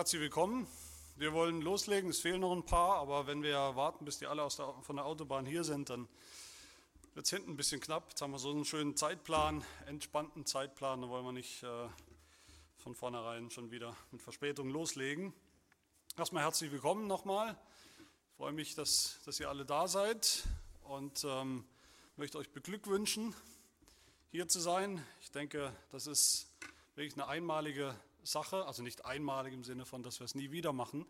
Herzlich willkommen. Wir wollen loslegen. Es fehlen noch ein paar, aber wenn wir warten, bis die alle der, von der Autobahn hier sind, dann wird es hinten ein bisschen knapp. Jetzt haben wir so einen schönen Zeitplan, entspannten Zeitplan. Da wollen wir nicht äh, von vornherein schon wieder mit Verspätung loslegen. Erstmal herzlich willkommen nochmal. Ich freue mich, dass, dass ihr alle da seid und ähm, möchte euch beglückwünschen, hier zu sein. Ich denke, das ist wirklich eine einmalige Sache, also nicht einmalig im Sinne von, dass wir es nie wieder machen,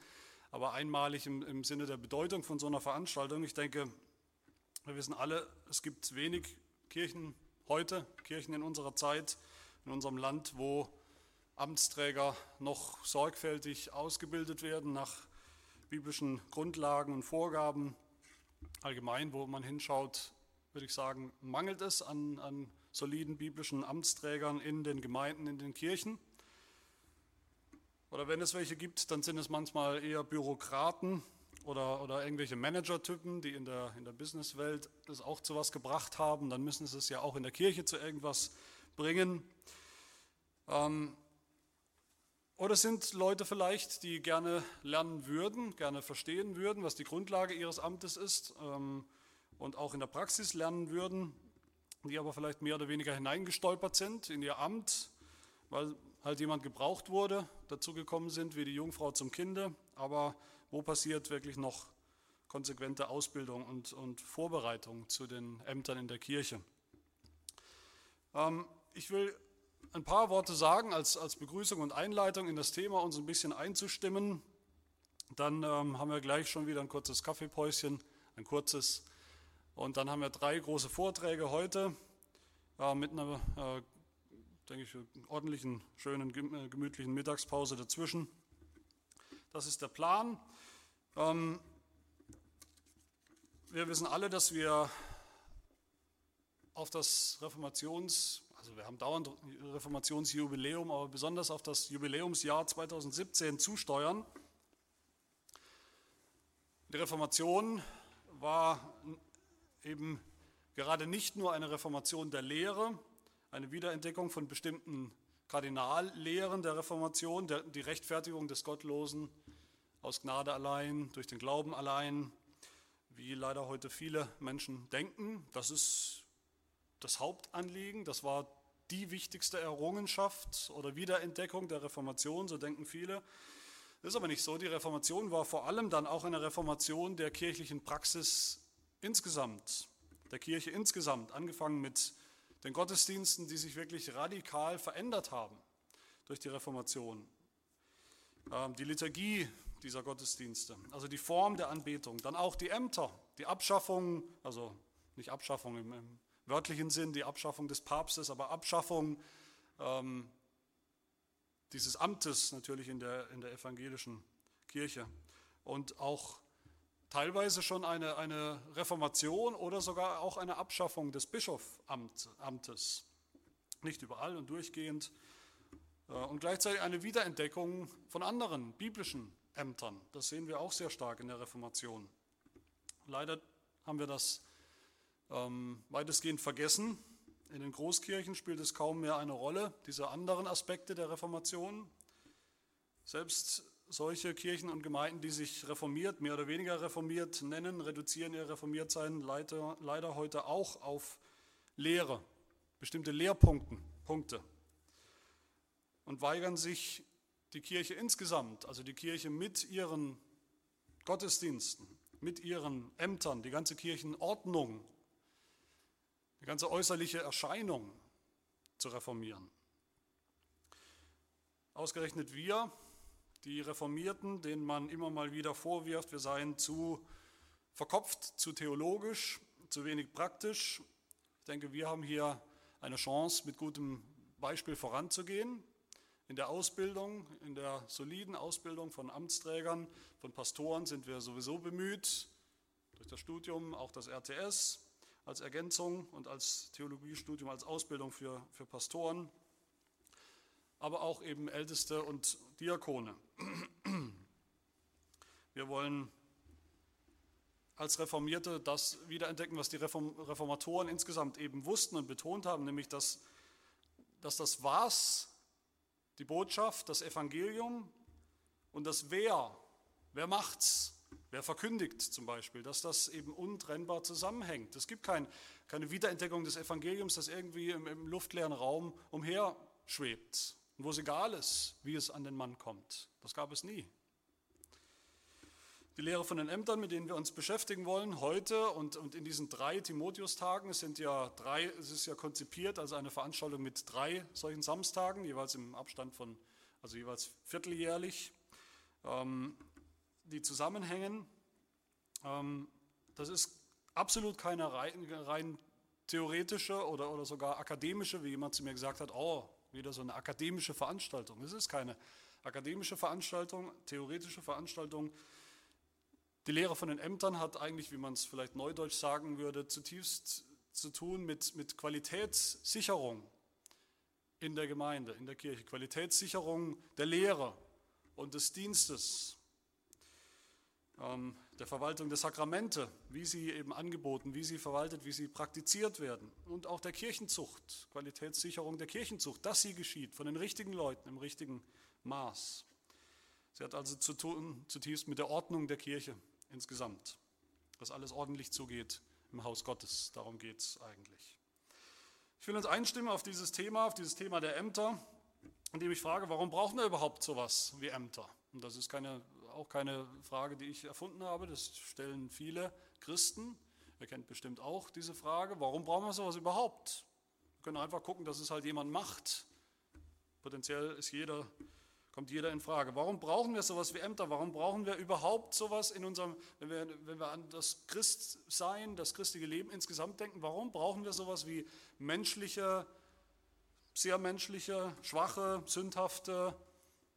aber einmalig im, im Sinne der Bedeutung von so einer Veranstaltung. Ich denke, wir wissen alle, es gibt wenig Kirchen heute, Kirchen in unserer Zeit, in unserem Land, wo Amtsträger noch sorgfältig ausgebildet werden nach biblischen Grundlagen und Vorgaben. Allgemein, wo man hinschaut, würde ich sagen, mangelt es an, an soliden biblischen Amtsträgern in den Gemeinden, in den Kirchen. Oder wenn es welche gibt, dann sind es manchmal eher Bürokraten oder, oder irgendwelche Managertypen, die in der, in der Businesswelt es auch zu was gebracht haben. Dann müssen sie es ja auch in der Kirche zu irgendwas bringen. Ähm, oder sind Leute vielleicht, die gerne lernen würden, gerne verstehen würden, was die Grundlage ihres Amtes ist ähm, und auch in der Praxis lernen würden, die aber vielleicht mehr oder weniger hineingestolpert sind in ihr Amt, weil halt jemand gebraucht wurde, dazugekommen sind wie die Jungfrau zum Kinde, aber wo passiert wirklich noch konsequente Ausbildung und, und Vorbereitung zu den Ämtern in der Kirche? Ähm, ich will ein paar Worte sagen als, als Begrüßung und Einleitung in das Thema, uns ein bisschen einzustimmen. Dann ähm, haben wir gleich schon wieder ein kurzes Kaffeepäuschen, ein kurzes. Und dann haben wir drei große Vorträge heute äh, mit einer äh, denke ich, ordentlichen, schönen, äh, gemütlichen Mittagspause dazwischen. Das ist der Plan. Ähm, wir wissen alle, dass wir auf das Reformations, also wir haben dauernd Reformationsjubiläum, aber besonders auf das Jubiläumsjahr 2017 zusteuern. Die Reformation war eben gerade nicht nur eine Reformation der Lehre, eine Wiederentdeckung von bestimmten Kardinallehren der Reformation, der, die Rechtfertigung des Gottlosen aus Gnade allein, durch den Glauben allein, wie leider heute viele Menschen denken. Das ist das Hauptanliegen, das war die wichtigste Errungenschaft oder Wiederentdeckung der Reformation, so denken viele. Das ist aber nicht so. Die Reformation war vor allem dann auch eine Reformation der kirchlichen Praxis insgesamt, der Kirche insgesamt, angefangen mit den Gottesdiensten, die sich wirklich radikal verändert haben durch die Reformation. Ähm, die Liturgie dieser Gottesdienste, also die Form der Anbetung, dann auch die Ämter, die Abschaffung, also nicht Abschaffung im, im wörtlichen Sinn, die Abschaffung des Papstes, aber Abschaffung ähm, dieses Amtes natürlich in der, in der evangelischen Kirche und auch teilweise schon eine, eine Reformation oder sogar auch eine Abschaffung des Bischofamtes. Nicht überall und durchgehend. Äh, und gleichzeitig eine Wiederentdeckung von anderen biblischen Ämtern. Das sehen wir auch sehr stark in der Reformation. Leider haben wir das ähm, weitestgehend vergessen. In den Großkirchen spielt es kaum mehr eine Rolle, diese anderen Aspekte der Reformation. Selbst solche Kirchen und Gemeinden, die sich reformiert, mehr oder weniger reformiert nennen, reduzieren ihr Reformiertsein leider, leider heute auch auf Lehre, bestimmte Lehrpunkte Punkte, und weigern sich die Kirche insgesamt, also die Kirche mit ihren Gottesdiensten, mit ihren Ämtern, die ganze Kirchenordnung, die ganze äußerliche Erscheinung zu reformieren. Ausgerechnet wir, die Reformierten, denen man immer mal wieder vorwirft, wir seien zu verkopft, zu theologisch, zu wenig praktisch. Ich denke, wir haben hier eine Chance, mit gutem Beispiel voranzugehen. In der Ausbildung, in der soliden Ausbildung von Amtsträgern, von Pastoren sind wir sowieso bemüht, durch das Studium, auch das RTS als Ergänzung und als Theologiestudium, als Ausbildung für, für Pastoren aber auch eben Älteste und Diakone. Wir wollen als Reformierte das wiederentdecken, was die Reformatoren insgesamt eben wussten und betont haben, nämlich dass, dass das Was, die Botschaft, das Evangelium und das Wer, wer macht's, wer verkündigt zum Beispiel, dass das eben untrennbar zusammenhängt. Es gibt kein, keine Wiederentdeckung des Evangeliums, das irgendwie im, im luftleeren Raum umherschwebt und wo es egal ist, wie es an den Mann kommt. Das gab es nie. Die Lehre von den Ämtern, mit denen wir uns beschäftigen wollen, heute und, und in diesen drei Timotheus-Tagen, es ja es ist ja konzipiert als eine Veranstaltung mit drei solchen Samstagen, jeweils im Abstand von, also jeweils vierteljährlich, ähm, die zusammenhängen. Ähm, das ist absolut keine rein, rein theoretische oder, oder sogar akademische, wie jemand zu mir gesagt hat, oh, wieder so eine akademische Veranstaltung. Es ist keine akademische Veranstaltung, theoretische Veranstaltung, die Lehre von den Ämtern hat eigentlich, wie man es vielleicht neudeutsch sagen würde, zutiefst zu tun mit, mit Qualitätssicherung in der Gemeinde, in der Kirche, Qualitätssicherung der Lehre und des Dienstes, ähm, der Verwaltung der Sakramente, wie sie eben angeboten, wie sie verwaltet, wie sie praktiziert werden und auch der Kirchenzucht, Qualitätssicherung der Kirchenzucht, dass sie geschieht von den richtigen Leuten im richtigen Maß. Sie hat also zu tun zutiefst mit der Ordnung der Kirche insgesamt. Dass alles ordentlich zugeht im Haus Gottes. Darum geht es eigentlich. Ich will uns einstimmen auf dieses Thema, auf dieses Thema der Ämter, indem ich frage, warum brauchen wir überhaupt sowas wie Ämter? Und das ist keine, auch keine Frage, die ich erfunden habe, das stellen viele Christen. Ihr kennt bestimmt auch diese Frage, warum brauchen wir sowas überhaupt? Wir können einfach gucken, dass es halt jemand macht. Potenziell ist jeder kommt jeder in Frage. Warum brauchen wir sowas wie Ämter? Warum brauchen wir überhaupt sowas in unserem, wenn wir, wenn wir an das Christsein, das christliche Leben insgesamt denken, warum brauchen wir sowas wie menschliche, sehr menschliche, schwache, sündhafte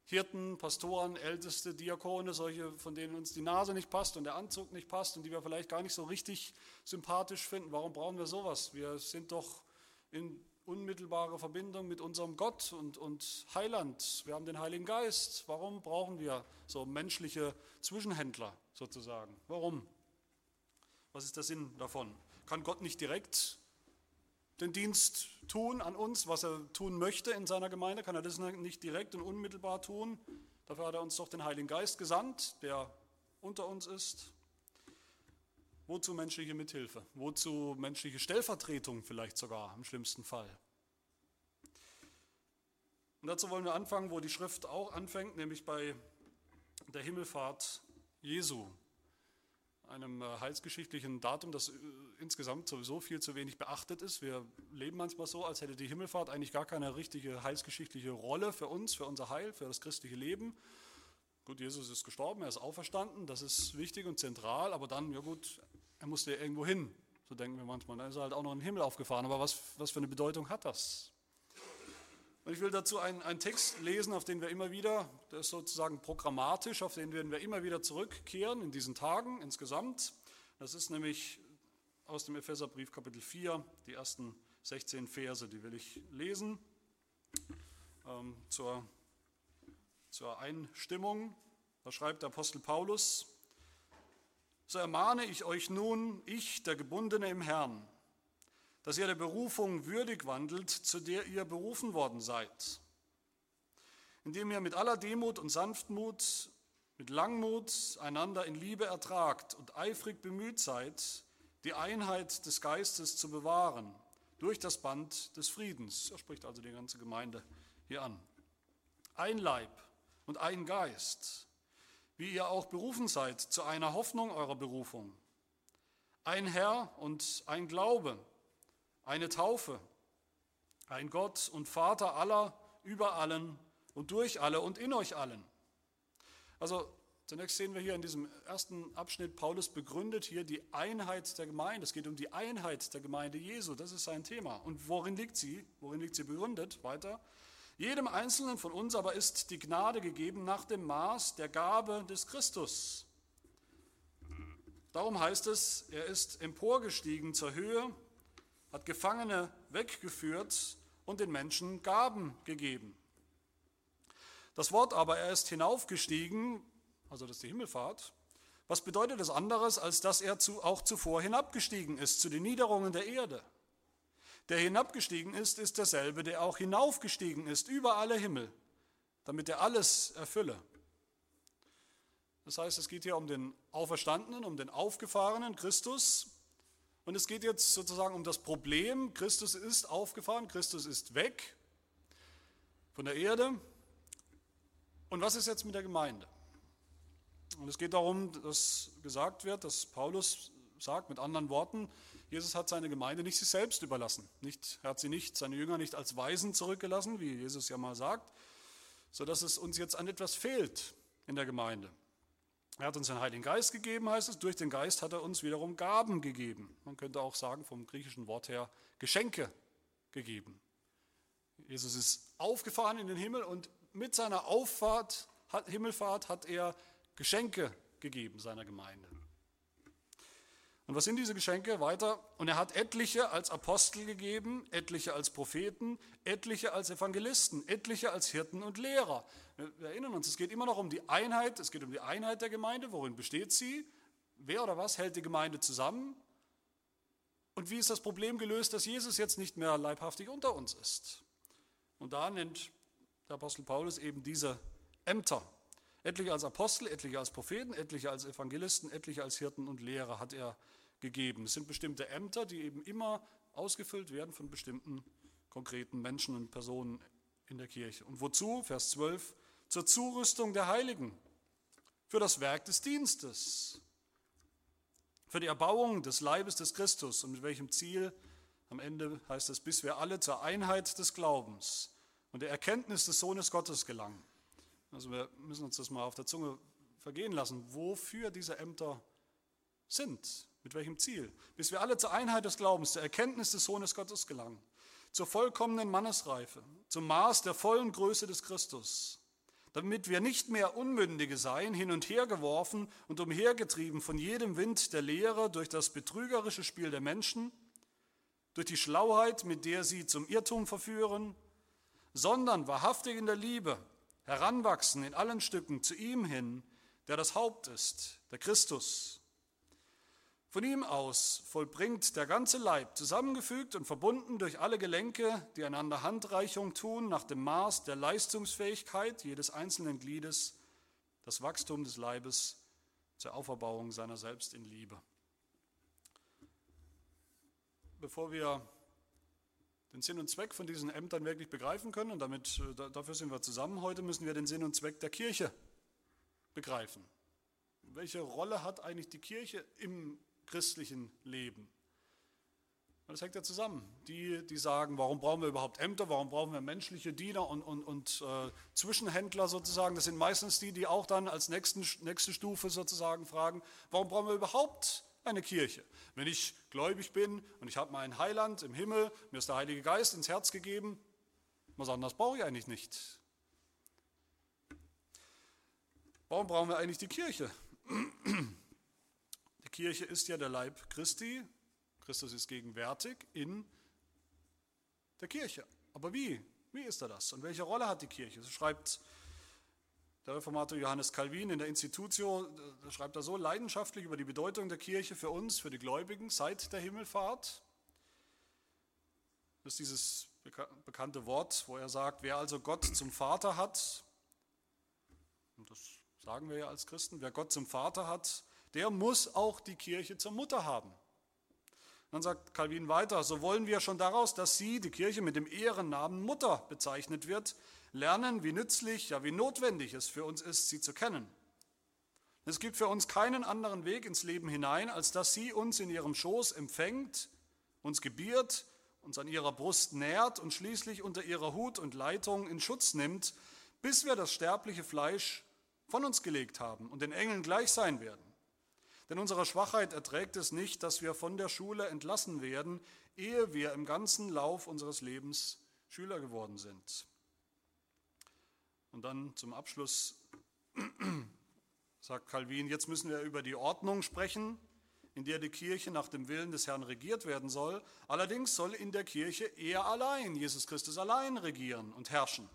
Hirten, Pastoren, Älteste, Diakone, solche, von denen uns die Nase nicht passt und der Anzug nicht passt und die wir vielleicht gar nicht so richtig sympathisch finden? Warum brauchen wir sowas? Wir sind doch in unmittelbare Verbindung mit unserem Gott und, und Heiland. Wir haben den Heiligen Geist. Warum brauchen wir so menschliche Zwischenhändler sozusagen? Warum? Was ist der Sinn davon? Kann Gott nicht direkt den Dienst tun an uns, was er tun möchte in seiner Gemeinde? Kann er das nicht direkt und unmittelbar tun? Dafür hat er uns doch den Heiligen Geist gesandt, der unter uns ist. Wozu menschliche Mithilfe? Wozu menschliche Stellvertretung vielleicht sogar im schlimmsten Fall? Und dazu wollen wir anfangen, wo die Schrift auch anfängt, nämlich bei der Himmelfahrt Jesu, einem äh, heilsgeschichtlichen Datum, das äh, insgesamt sowieso viel zu wenig beachtet ist. Wir leben manchmal so, als hätte die Himmelfahrt eigentlich gar keine richtige heilsgeschichtliche Rolle für uns, für unser Heil, für das christliche Leben. Gut, Jesus ist gestorben, er ist auferstanden, das ist wichtig und zentral, aber dann, ja gut, er musste ja irgendwo hin. So denken wir manchmal. Dann ist er halt auch noch in den Himmel aufgefahren. Aber was, was für eine Bedeutung hat das? Und ich will dazu einen, einen Text lesen, auf den wir immer wieder, der ist sozusagen programmatisch, auf den werden wir immer wieder zurückkehren in diesen Tagen insgesamt. Das ist nämlich aus dem Epheserbrief Kapitel 4, die ersten 16 Verse, die will ich lesen ähm, zur, zur Einstimmung. Da schreibt der Apostel Paulus, so ermahne ich euch nun, ich, der Gebundene im Herrn, dass ihr der Berufung würdig wandelt, zu der ihr berufen worden seid, indem ihr mit aller Demut und Sanftmut, mit Langmut einander in Liebe ertragt und eifrig bemüht seid, die Einheit des Geistes zu bewahren durch das Band des Friedens. Er spricht also die ganze Gemeinde hier an. Ein Leib und ein Geist, wie ihr auch berufen seid zu einer Hoffnung eurer Berufung. Ein Herr und ein Glaube, eine Taufe, ein Gott und Vater aller, über allen und durch alle und in euch allen. Also zunächst sehen wir hier in diesem ersten Abschnitt, Paulus begründet hier die Einheit der Gemeinde. Es geht um die Einheit der Gemeinde Jesu, das ist sein Thema. Und worin liegt sie? Worin liegt sie begründet? Weiter. Jedem Einzelnen von uns aber ist die Gnade gegeben nach dem Maß der Gabe des Christus. Darum heißt es, er ist emporgestiegen zur Höhe, hat Gefangene weggeführt und den Menschen Gaben gegeben. Das Wort aber, er ist hinaufgestiegen, also das ist die Himmelfahrt, was bedeutet das anderes, als dass er zu, auch zuvor hinabgestiegen ist zu den Niederungen der Erde? Der hinabgestiegen ist, ist derselbe, der auch hinaufgestiegen ist über alle Himmel, damit er alles erfülle. Das heißt, es geht hier um den Auferstandenen, um den Aufgefahrenen, Christus. Und es geht jetzt sozusagen um das Problem, Christus ist aufgefahren, Christus ist weg von der Erde. Und was ist jetzt mit der Gemeinde? Und es geht darum, dass gesagt wird, dass Paulus sagt mit anderen Worten, Jesus hat seine Gemeinde nicht sich selbst überlassen. Nicht, er hat sie nicht, seine Jünger nicht als Weisen zurückgelassen, wie Jesus ja mal sagt, sodass es uns jetzt an etwas fehlt in der Gemeinde. Er hat uns den Heiligen Geist gegeben, heißt es. Durch den Geist hat er uns wiederum Gaben gegeben. Man könnte auch sagen, vom griechischen Wort her, Geschenke gegeben. Jesus ist aufgefahren in den Himmel und mit seiner Auffahrt, Himmelfahrt hat er Geschenke gegeben seiner Gemeinde. Und was sind diese Geschenke? Weiter. Und er hat etliche als Apostel gegeben, etliche als Propheten, etliche als Evangelisten, etliche als Hirten und Lehrer. Wir erinnern uns, es geht immer noch um die Einheit, es geht um die Einheit der Gemeinde. Worin besteht sie? Wer oder was hält die Gemeinde zusammen? Und wie ist das Problem gelöst, dass Jesus jetzt nicht mehr leibhaftig unter uns ist? Und da nennt der Apostel Paulus eben diese Ämter. Etliche als Apostel, etliche als Propheten, etliche als Evangelisten, etliche als Hirten und Lehrer hat er gegeben. Es sind bestimmte Ämter, die eben immer ausgefüllt werden von bestimmten konkreten Menschen und Personen in der Kirche. Und wozu? Vers 12. Zur Zurüstung der Heiligen, für das Werk des Dienstes, für die Erbauung des Leibes des Christus. Und mit welchem Ziel? Am Ende heißt es, bis wir alle zur Einheit des Glaubens und der Erkenntnis des Sohnes Gottes gelangen. Also wir müssen uns das mal auf der Zunge vergehen lassen, wofür diese Ämter sind, mit welchem Ziel. Bis wir alle zur Einheit des Glaubens, zur Erkenntnis des Sohnes Gottes gelangen, zur vollkommenen Mannesreife, zum Maß der vollen Größe des Christus, damit wir nicht mehr Unmündige seien, hin und her geworfen und umhergetrieben von jedem Wind der Lehre durch das betrügerische Spiel der Menschen, durch die Schlauheit, mit der sie zum Irrtum verführen, sondern wahrhaftig in der Liebe heranwachsen in allen Stücken zu ihm hin, der das Haupt ist, der Christus. Von ihm aus vollbringt der ganze Leib, zusammengefügt und verbunden durch alle Gelenke, die einander Handreichung tun, nach dem Maß der Leistungsfähigkeit jedes einzelnen Gliedes, das Wachstum des Leibes zur Auferbauung seiner selbst in Liebe. Bevor wir den Sinn und Zweck von diesen Ämtern wirklich begreifen können, und damit, äh, dafür sind wir zusammen heute, müssen wir den Sinn und Zweck der Kirche begreifen. Welche Rolle hat eigentlich die Kirche im christlichen Leben? Das hängt ja zusammen. Die, die sagen, warum brauchen wir überhaupt Ämter, warum brauchen wir menschliche Diener und, und, und äh, Zwischenhändler sozusagen, das sind meistens die, die auch dann als nächsten, nächste Stufe sozusagen fragen, warum brauchen wir überhaupt eine Kirche. Wenn ich gläubig bin und ich habe meinen Heiland im Himmel, mir ist der Heilige Geist ins Herz gegeben, was anderes brauche ich eigentlich nicht. Warum brauchen wir eigentlich die Kirche? Die Kirche ist ja der Leib Christi. Christus ist gegenwärtig in der Kirche. Aber wie? Wie ist er das? Und welche Rolle hat die Kirche? So schreibt der Reformator Johannes Calvin in der Institutio schreibt er so leidenschaftlich über die Bedeutung der Kirche für uns, für die Gläubigen seit der Himmelfahrt. Das ist dieses bekannte Wort, wo er sagt, wer also Gott zum Vater hat, und das sagen wir ja als Christen, wer Gott zum Vater hat, der muss auch die Kirche zur Mutter haben. Dann sagt Calvin weiter, so wollen wir schon daraus, dass sie, die Kirche, mit dem Ehrennamen Mutter bezeichnet wird, lernen, wie nützlich, ja wie notwendig es für uns ist, sie zu kennen. Es gibt für uns keinen anderen Weg ins Leben hinein, als dass sie uns in ihrem Schoß empfängt, uns gebiert, uns an ihrer Brust nährt und schließlich unter ihrer Hut und Leitung in Schutz nimmt, bis wir das sterbliche Fleisch von uns gelegt haben und den Engeln gleich sein werden. Denn unsere Schwachheit erträgt es nicht, dass wir von der Schule entlassen werden, ehe wir im ganzen Lauf unseres Lebens Schüler geworden sind. Und dann zum Abschluss sagt Calvin, jetzt müssen wir über die Ordnung sprechen, in der die Kirche nach dem Willen des Herrn regiert werden soll. Allerdings soll in der Kirche er allein, Jesus Christus allein regieren und herrschen.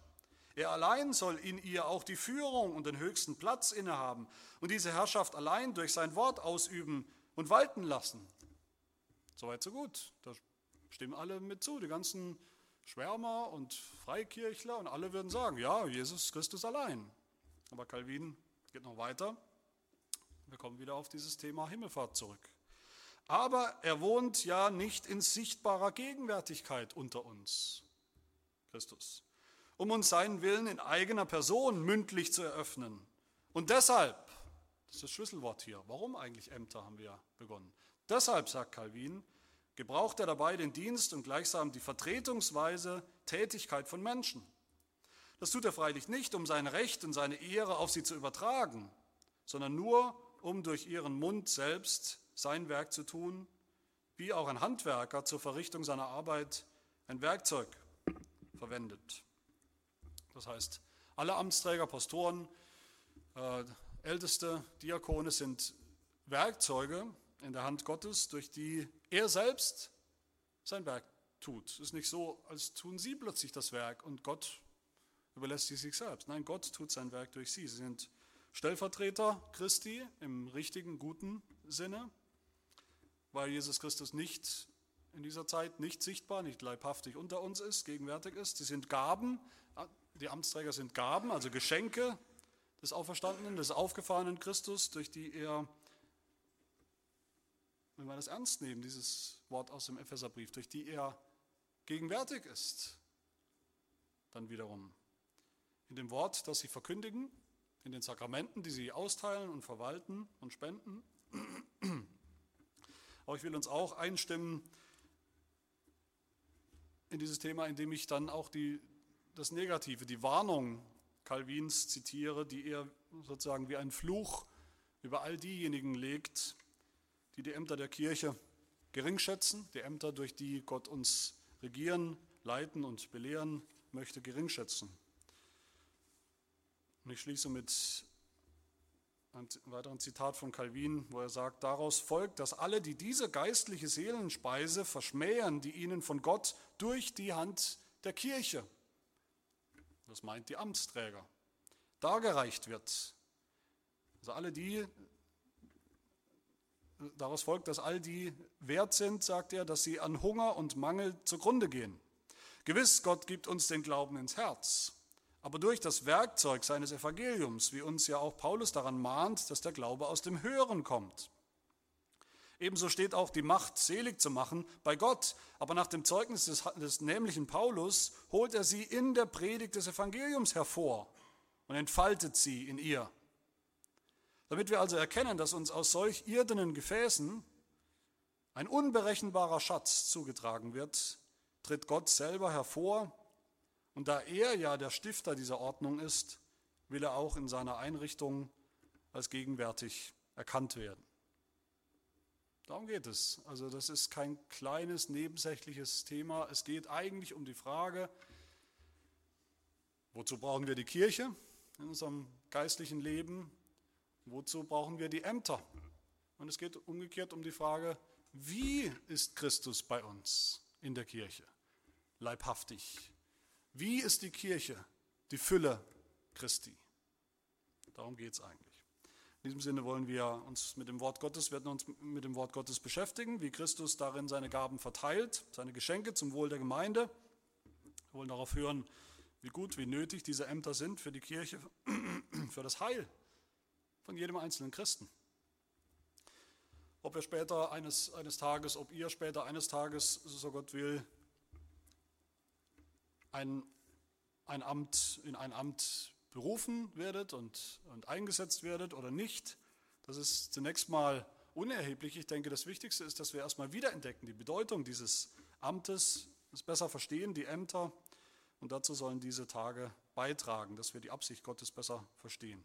Er allein soll in ihr auch die Führung und den höchsten Platz innehaben und diese Herrschaft allein durch sein Wort ausüben und walten lassen. Soweit so gut. Da stimmen alle mit zu, die ganzen Schwärmer und Freikirchler und alle würden sagen, ja, Jesus Christus allein. Aber Calvin geht noch weiter. Wir kommen wieder auf dieses Thema Himmelfahrt zurück. Aber er wohnt ja nicht in sichtbarer Gegenwärtigkeit unter uns, Christus, um uns seinen Willen in eigener Person mündlich zu eröffnen. Und deshalb, das ist das Schlüsselwort hier, warum eigentlich Ämter haben wir begonnen. Deshalb, sagt Calvin, gebraucht er dabei den Dienst und gleichsam die vertretungsweise Tätigkeit von Menschen. Das tut er freilich nicht, um sein Recht und seine Ehre auf sie zu übertragen, sondern nur, um durch ihren Mund selbst sein Werk zu tun, wie auch ein Handwerker zur Verrichtung seiner Arbeit ein Werkzeug verwendet. Das heißt, alle Amtsträger, Pastoren, äh, Älteste, Diakone sind Werkzeuge in der Hand Gottes, durch die er selbst sein Werk tut. Es ist nicht so, als tun sie plötzlich das Werk und Gott überlässt sie sich selbst. Nein, Gott tut sein Werk durch sie. Sie sind Stellvertreter Christi im richtigen, guten Sinne, weil Jesus Christus nicht in dieser Zeit nicht sichtbar, nicht leibhaftig unter uns ist, gegenwärtig ist. Sie sind Gaben, die Amtsträger sind Gaben, also Geschenke des Auferstandenen, des aufgefahrenen Christus, durch die er, wenn wir das ernst nehmen, dieses Wort aus dem Epheserbrief, durch die er gegenwärtig ist, dann wiederum in dem Wort, das sie verkündigen, in den Sakramenten, die sie austeilen und verwalten und spenden. Aber ich will uns auch einstimmen in dieses Thema, indem ich dann auch die, das Negative, die Warnung Calvins zitiere, die er sozusagen wie ein Fluch über all diejenigen legt, die die Ämter der Kirche geringschätzen, die Ämter, durch die Gott uns regieren, leiten und belehren möchte, geringschätzen. Und ich schließe mit einem weiteren Zitat von Calvin, wo er sagt, daraus folgt, dass alle, die diese geistliche Seelenspeise verschmähen, die ihnen von Gott durch die Hand der Kirche, das meint die Amtsträger, dargereicht wird. Also alle die, daraus folgt, dass all die wert sind, sagt er, dass sie an Hunger und Mangel zugrunde gehen. Gewiss, Gott gibt uns den Glauben ins Herz. Aber durch das Werkzeug seines Evangeliums, wie uns ja auch Paulus daran mahnt, dass der Glaube aus dem Hören kommt. Ebenso steht auch die Macht, selig zu machen, bei Gott. Aber nach dem Zeugnis des, des nämlichen Paulus holt er sie in der Predigt des Evangeliums hervor und entfaltet sie in ihr. Damit wir also erkennen, dass uns aus solch irdenen Gefäßen ein unberechenbarer Schatz zugetragen wird, tritt Gott selber hervor und da er ja der Stifter dieser Ordnung ist, will er auch in seiner Einrichtung als gegenwärtig erkannt werden. Darum geht es. Also das ist kein kleines nebensächliches Thema. Es geht eigentlich um die Frage, wozu brauchen wir die Kirche in unserem geistlichen Leben? Wozu brauchen wir die Ämter? Und es geht umgekehrt um die Frage, wie ist Christus bei uns in der Kirche? Leibhaftig, wie ist die Kirche die Fülle Christi? Darum geht es eigentlich. In diesem Sinne wollen wir uns mit dem Wort Gottes, werden uns mit dem Wort Gottes beschäftigen, wie Christus darin seine Gaben verteilt, seine Geschenke zum Wohl der Gemeinde. Wir wollen darauf hören, wie gut, wie nötig diese Ämter sind für die Kirche, für das Heil von jedem einzelnen Christen. Ob er später eines, eines Tages, ob ihr später eines Tages, so Gott will, ein, ein Amt, in ein Amt berufen werdet und, und eingesetzt werdet oder nicht, das ist zunächst mal unerheblich. Ich denke, das Wichtigste ist, dass wir erstmal wiederentdecken die Bedeutung dieses Amtes, es besser verstehen, die Ämter. Und dazu sollen diese Tage beitragen, dass wir die Absicht Gottes besser verstehen.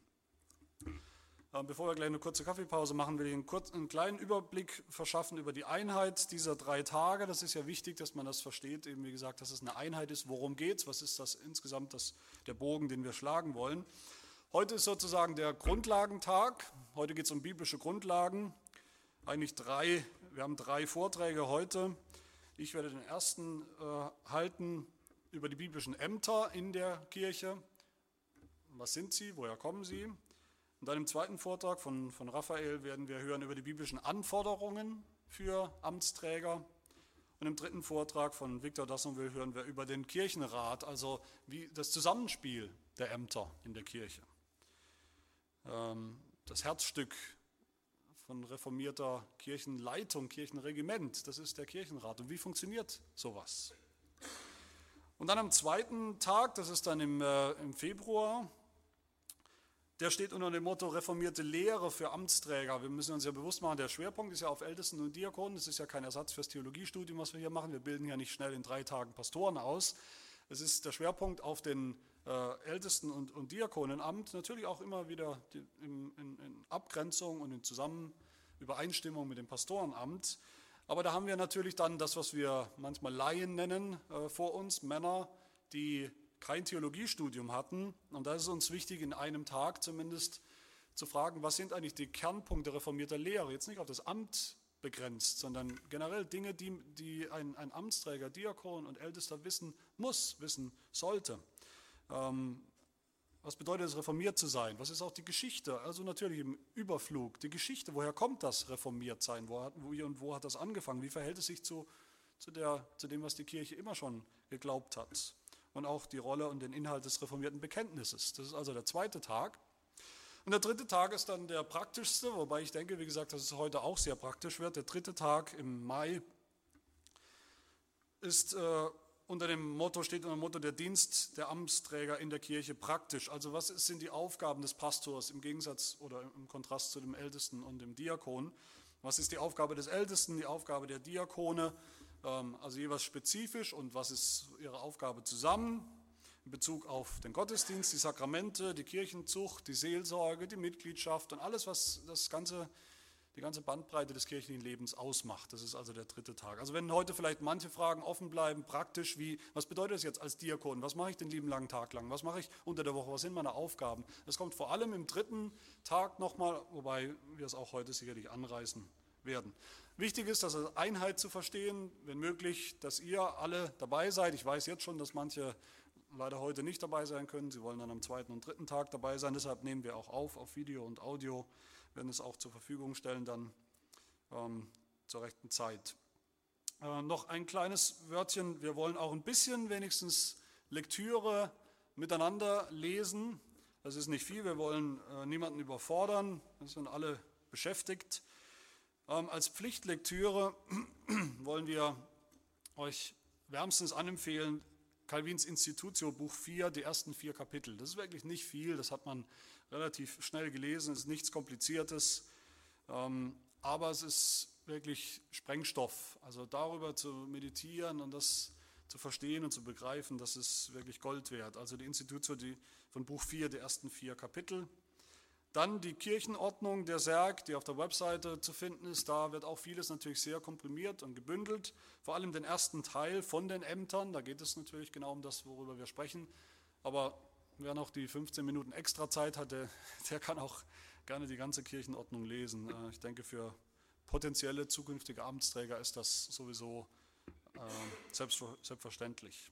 Bevor wir gleich eine kurze Kaffeepause machen, will ich einen, kurzen, einen kleinen Überblick verschaffen über die Einheit dieser drei Tage. Das ist ja wichtig, dass man das versteht. Eben wie gesagt, dass es eine Einheit ist. Worum geht es? Was ist das insgesamt das, der Bogen, den wir schlagen wollen? Heute ist sozusagen der Grundlagentag. Heute geht es um biblische Grundlagen. Eigentlich drei, wir haben drei Vorträge heute. Ich werde den ersten äh, halten über die biblischen Ämter in der Kirche. Was sind sie? Woher kommen sie? Und dann im zweiten Vortrag von, von Raphael werden wir hören über die biblischen Anforderungen für Amtsträger. Und im dritten Vortrag von Viktor Dassonville hören wir über den Kirchenrat, also wie das Zusammenspiel der Ämter in der Kirche. Ähm, das Herzstück von reformierter Kirchenleitung, Kirchenregiment. Das ist der Kirchenrat. Und wie funktioniert sowas? Und dann am zweiten Tag, das ist dann im, äh, im Februar, der steht unter dem Motto reformierte Lehre für Amtsträger. Wir müssen uns ja bewusst machen, der Schwerpunkt ist ja auf Ältesten und Diakonen. Das ist ja kein Ersatz fürs Theologiestudium, was wir hier machen. Wir bilden ja nicht schnell in drei Tagen Pastoren aus. Es ist der Schwerpunkt auf den äh, Ältesten und, und Diakonenamt. Natürlich auch immer wieder in, in, in Abgrenzung und in Zusammen Übereinstimmung mit dem Pastorenamt. Aber da haben wir natürlich dann das, was wir manchmal Laien nennen, äh, vor uns, Männer, die kein Theologiestudium hatten. Und da ist es uns wichtig, in einem Tag zumindest zu fragen, was sind eigentlich die Kernpunkte reformierter Lehre? Jetzt nicht auf das Amt begrenzt, sondern generell Dinge, die, die ein, ein Amtsträger, Diakon und Ältester wissen muss, wissen sollte. Ähm, was bedeutet es, reformiert zu sein? Was ist auch die Geschichte? Also natürlich im Überflug. Die Geschichte, woher kommt das reformiert sein? Wo hat, wo und wo hat das angefangen? Wie verhält es sich zu, zu, der, zu dem, was die Kirche immer schon geglaubt hat? Und auch die Rolle und den Inhalt des reformierten Bekenntnisses. Das ist also der zweite Tag. Und der dritte Tag ist dann der praktischste, wobei ich denke, wie gesagt, dass es heute auch sehr praktisch wird. Der dritte Tag im Mai ist äh, unter dem Motto, steht unter dem Motto der Dienst der Amtsträger in der Kirche praktisch. Also was sind die Aufgaben des Pastors im Gegensatz oder im Kontrast zu dem Ältesten und dem Diakon? Was ist die Aufgabe des Ältesten, die Aufgabe der Diakone? Ähm, also jeweils spezifisch und was ist ihre Aufgabe zusammen in Bezug auf den Gottesdienst, die Sakramente, die Kirchenzucht, die Seelsorge, die Mitgliedschaft und alles, was das ganze, die ganze Bandbreite des kirchlichen Lebens ausmacht. Das ist also der dritte Tag. Also wenn heute vielleicht manche Fragen offen bleiben, praktisch wie, was bedeutet das jetzt als Diakon? Was mache ich den lieben langen Tag lang? Was mache ich unter der Woche? Was sind meine Aufgaben? Das kommt vor allem im dritten Tag nochmal, wobei wir es auch heute sicherlich anreißen werden. Wichtig ist, das als Einheit zu verstehen, wenn möglich, dass ihr alle dabei seid. Ich weiß jetzt schon, dass manche leider heute nicht dabei sein können. Sie wollen dann am zweiten und dritten Tag dabei sein. Deshalb nehmen wir auch auf, auf Video und Audio, werden es auch zur Verfügung stellen dann ähm, zur rechten Zeit. Äh, noch ein kleines Wörtchen. Wir wollen auch ein bisschen wenigstens Lektüre miteinander lesen. Das ist nicht viel. Wir wollen äh, niemanden überfordern. Wir sind alle beschäftigt. Ähm, als Pflichtlektüre wollen wir euch wärmstens anempfehlen, Calvins Institutio, Buch 4, die ersten vier Kapitel. Das ist wirklich nicht viel, das hat man relativ schnell gelesen, es ist nichts Kompliziertes, ähm, aber es ist wirklich Sprengstoff. Also darüber zu meditieren und das zu verstehen und zu begreifen, das ist wirklich Gold wert. Also die Institutio die von Buch 4, die ersten vier Kapitel. Dann die Kirchenordnung der Serg, die auf der Webseite zu finden ist. Da wird auch vieles natürlich sehr komprimiert und gebündelt. Vor allem den ersten Teil von den Ämtern. Da geht es natürlich genau um das, worüber wir sprechen. Aber wer noch die 15 Minuten extra Zeit hatte, der kann auch gerne die ganze Kirchenordnung lesen. Äh, ich denke, für potenzielle zukünftige Amtsträger ist das sowieso äh, selbstverständlich.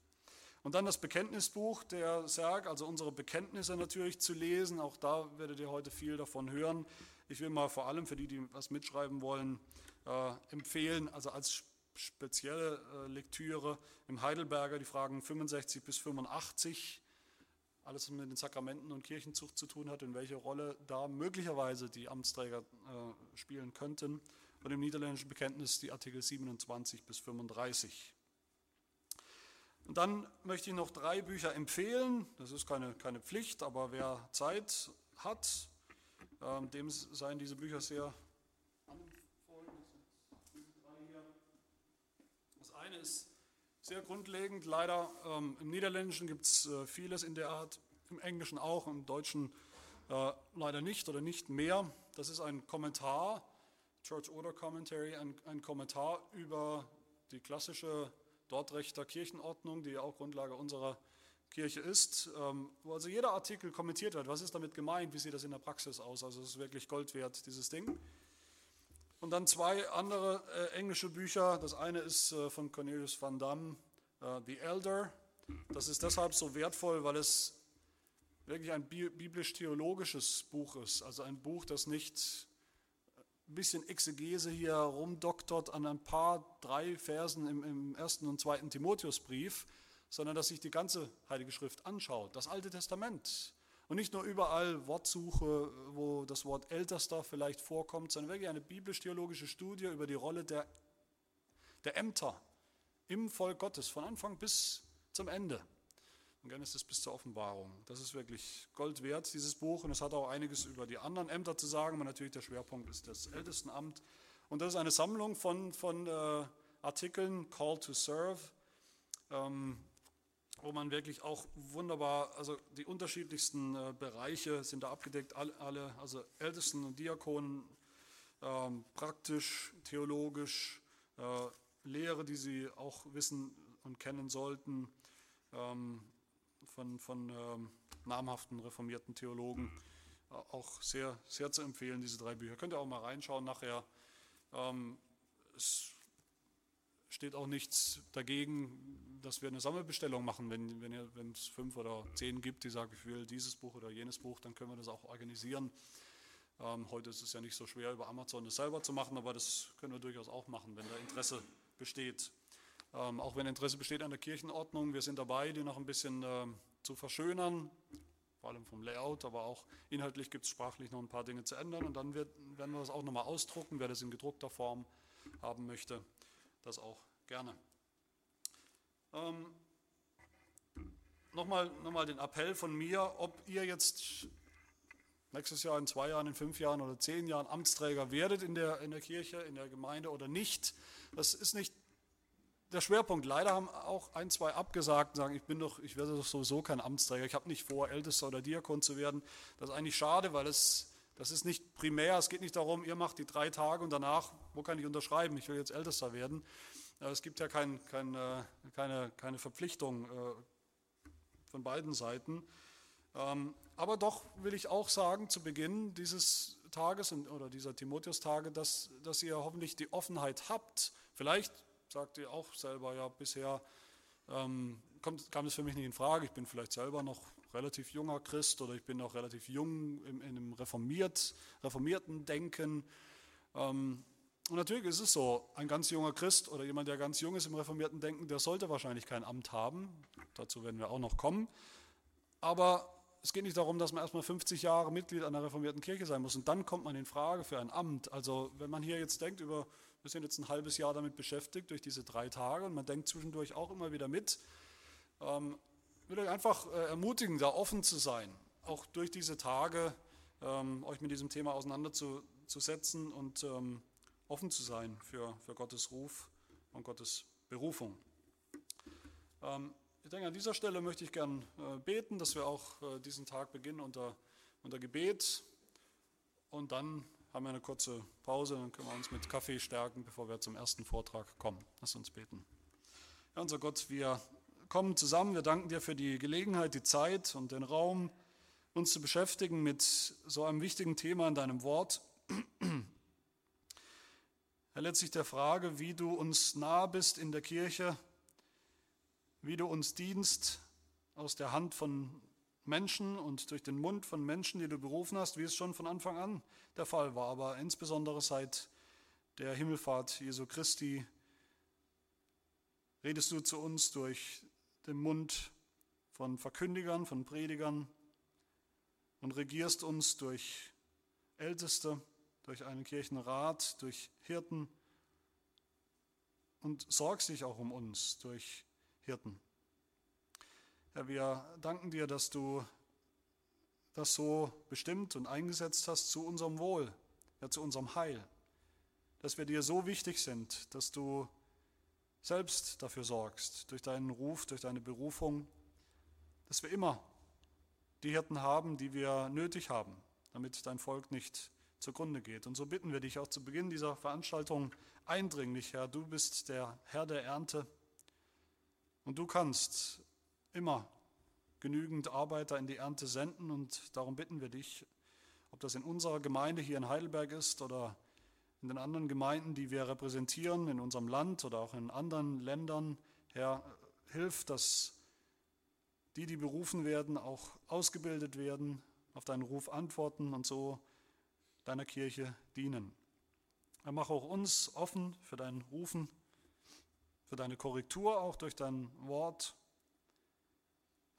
Und dann das Bekenntnisbuch der Serg, also unsere Bekenntnisse natürlich zu lesen. Auch da werdet ihr heute viel davon hören. Ich will mal vor allem für die, die was mitschreiben wollen, äh, empfehlen, also als spezielle äh, Lektüre im Heidelberger die Fragen 65 bis 85, alles was mit den Sakramenten und Kirchenzucht zu tun hat, in welche Rolle da möglicherweise die Amtsträger äh, spielen könnten. Und im niederländischen Bekenntnis die Artikel 27 bis 35. Und dann möchte ich noch drei Bücher empfehlen. Das ist keine, keine Pflicht, aber wer Zeit hat, ähm, dem seien diese Bücher sehr Das eine ist sehr grundlegend. Leider ähm, im Niederländischen gibt es äh, vieles in der Art, im Englischen auch, im Deutschen äh, leider nicht oder nicht mehr. Das ist ein Kommentar, Church Order Commentary, ein, ein Kommentar über die klassische Dortrechter Kirchenordnung, die ja auch Grundlage unserer Kirche ist, ähm, wo also jeder Artikel kommentiert wird. Was ist damit gemeint? Wie sieht das in der Praxis aus? Also es ist wirklich Gold wert, dieses Ding. Und dann zwei andere äh, englische Bücher. Das eine ist äh, von Cornelius van Damme, äh, The Elder. Das ist deshalb so wertvoll, weil es wirklich ein biblisch-theologisches Buch ist. Also ein Buch, das nicht ein bisschen Exegese hier rumdoktert an ein paar, drei Versen im, im ersten und zweiten Timotheusbrief, sondern dass sich die ganze Heilige Schrift anschaut, das Alte Testament, Und nicht nur überall Wortsuche, wo das Wort Ältester vielleicht vorkommt, sondern wirklich eine biblisch-theologische Studie über die Rolle der, der Ämter im Volk Gottes, von Anfang bis zum Ende. Von Genesis bis zur Offenbarung. Das ist wirklich Gold wert, dieses Buch. Und es hat auch einiges über die anderen Ämter zu sagen. Aber natürlich der Schwerpunkt ist das Ältestenamt. Und das ist eine Sammlung von, von äh, Artikeln, Call to Serve, ähm, wo man wirklich auch wunderbar, also die unterschiedlichsten äh, Bereiche sind da abgedeckt, alle, alle also Ältesten und Diakonen, ähm, praktisch, theologisch, äh, Lehre, die sie auch wissen und kennen sollten, ähm, von, von ähm, namhaften reformierten Theologen. Äh, auch sehr, sehr zu empfehlen, diese drei Bücher. Könnt ihr auch mal reinschauen nachher. Ähm, es steht auch nichts dagegen, dass wir eine Sammelbestellung machen. Wenn, wenn, ihr, wenn es fünf oder zehn gibt, die sagen, ich will dieses Buch oder jenes Buch, dann können wir das auch organisieren. Ähm, heute ist es ja nicht so schwer, über Amazon das selber zu machen, aber das können wir durchaus auch machen, wenn da Interesse besteht. Ähm, auch wenn Interesse besteht an der Kirchenordnung, wir sind dabei, die noch ein bisschen äh, zu verschönern, vor allem vom Layout, aber auch inhaltlich gibt es sprachlich noch ein paar Dinge zu ändern und dann wird, werden wir das auch nochmal ausdrucken, wer das in gedruckter Form haben möchte, das auch gerne. Ähm, nochmal, nochmal den Appell von mir, ob ihr jetzt nächstes Jahr, in zwei Jahren, in fünf Jahren oder zehn Jahren Amtsträger werdet in der, in der Kirche, in der Gemeinde oder nicht. Das ist nicht der Schwerpunkt. Leider haben auch ein, zwei abgesagt und sagen, ich bin doch, ich werde doch sowieso kein Amtsträger, ich habe nicht vor, Ältester oder Diakon zu werden. Das ist eigentlich schade, weil es, das ist nicht primär, es geht nicht darum, ihr macht die drei Tage und danach, wo kann ich unterschreiben, ich will jetzt Ältester werden. Es gibt ja kein, kein, äh, keine, keine Verpflichtung äh, von beiden Seiten. Ähm, aber doch will ich auch sagen, zu Beginn dieses Tages oder dieser Timotheus-Tage, dass, dass ihr hoffentlich die Offenheit habt. Vielleicht sagt ihr auch selber, ja, bisher ähm, kommt, kam es für mich nicht in Frage. Ich bin vielleicht selber noch relativ junger Christ oder ich bin noch relativ jung in, in einem reformiert, reformierten Denken. Ähm, und natürlich ist es so, ein ganz junger Christ oder jemand, der ganz jung ist im reformierten Denken, der sollte wahrscheinlich kein Amt haben. Dazu werden wir auch noch kommen. Aber es geht nicht darum, dass man erstmal 50 Jahre Mitglied einer reformierten Kirche sein muss und dann kommt man in Frage für ein Amt. Also wenn man hier jetzt denkt über, wir sind jetzt ein halbes Jahr damit beschäftigt durch diese drei Tage und man denkt zwischendurch auch immer wieder mit, ähm, will euch einfach äh, ermutigen, da offen zu sein, auch durch diese Tage ähm, euch mit diesem Thema auseinanderzusetzen und ähm, offen zu sein für, für Gottes Ruf und Gottes Berufung. Ähm, ich denke, an dieser Stelle möchte ich gern äh, beten, dass wir auch äh, diesen Tag beginnen unter, unter Gebet. Und dann haben wir eine kurze Pause, dann können wir uns mit Kaffee stärken, bevor wir zum ersten Vortrag kommen. Lass uns beten. Ja, unser Gott, wir kommen zusammen. Wir danken dir für die Gelegenheit, die Zeit und den Raum, uns zu beschäftigen mit so einem wichtigen Thema in deinem Wort. Herr, letztlich der Frage, wie du uns nah bist in der Kirche, wie du uns dienst aus der Hand von Menschen und durch den Mund von Menschen, die du berufen hast, wie es schon von Anfang an der Fall war, aber insbesondere seit der Himmelfahrt Jesu Christi redest du zu uns durch den Mund von Verkündigern, von Predigern und regierst uns durch Älteste, durch einen Kirchenrat, durch Hirten und sorgst dich auch um uns durch Hirten. Herr, wir danken dir, dass du das so bestimmt und eingesetzt hast zu unserem Wohl, ja, zu unserem Heil, dass wir dir so wichtig sind, dass du selbst dafür sorgst, durch deinen Ruf, durch deine Berufung, dass wir immer die Hirten haben, die wir nötig haben, damit dein Volk nicht zugrunde geht. Und so bitten wir dich auch zu Beginn dieser Veranstaltung eindringlich, Herr, du bist der Herr der Ernte, und du kannst immer genügend Arbeiter in die Ernte senden und darum bitten wir dich, ob das in unserer Gemeinde hier in Heidelberg ist oder in den anderen Gemeinden, die wir repräsentieren, in unserem Land oder auch in anderen Ländern, Herr, hilf, dass die, die berufen werden, auch ausgebildet werden, auf deinen Ruf antworten und so deiner Kirche dienen. Er mache auch uns offen für dein Rufen für deine Korrektur auch durch dein Wort,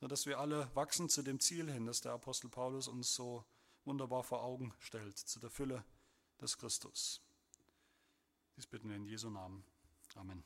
sodass wir alle wachsen zu dem Ziel hin, das der Apostel Paulus uns so wunderbar vor Augen stellt, zu der Fülle des Christus. Dies bitten wir in Jesu Namen. Amen.